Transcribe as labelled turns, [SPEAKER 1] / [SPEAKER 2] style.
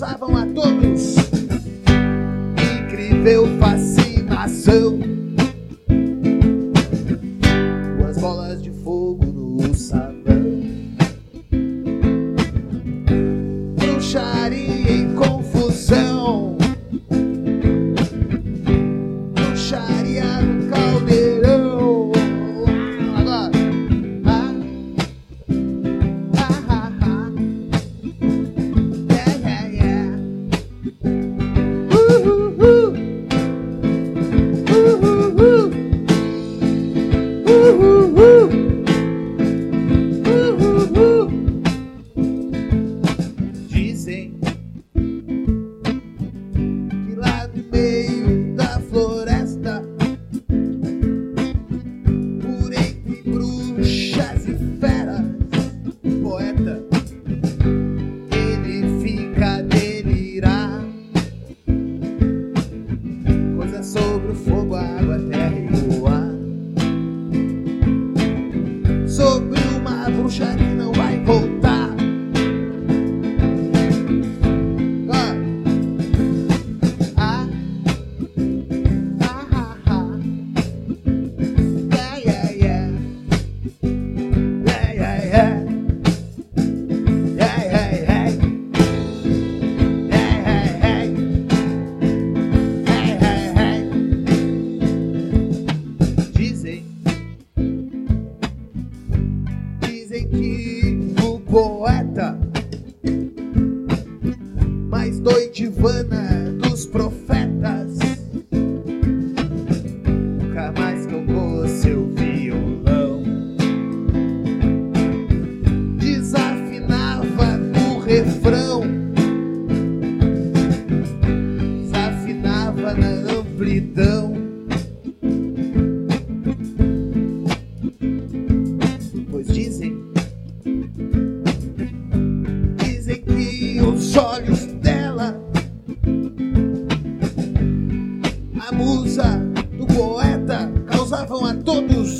[SPEAKER 1] causavam a todos incrível fascinação. poeta, mais doidivana dos profetas. Nunca mais tocou seu violão, desafinava no refrão, desafinava na amplidão. olhos dela. A musa do poeta causavam a todos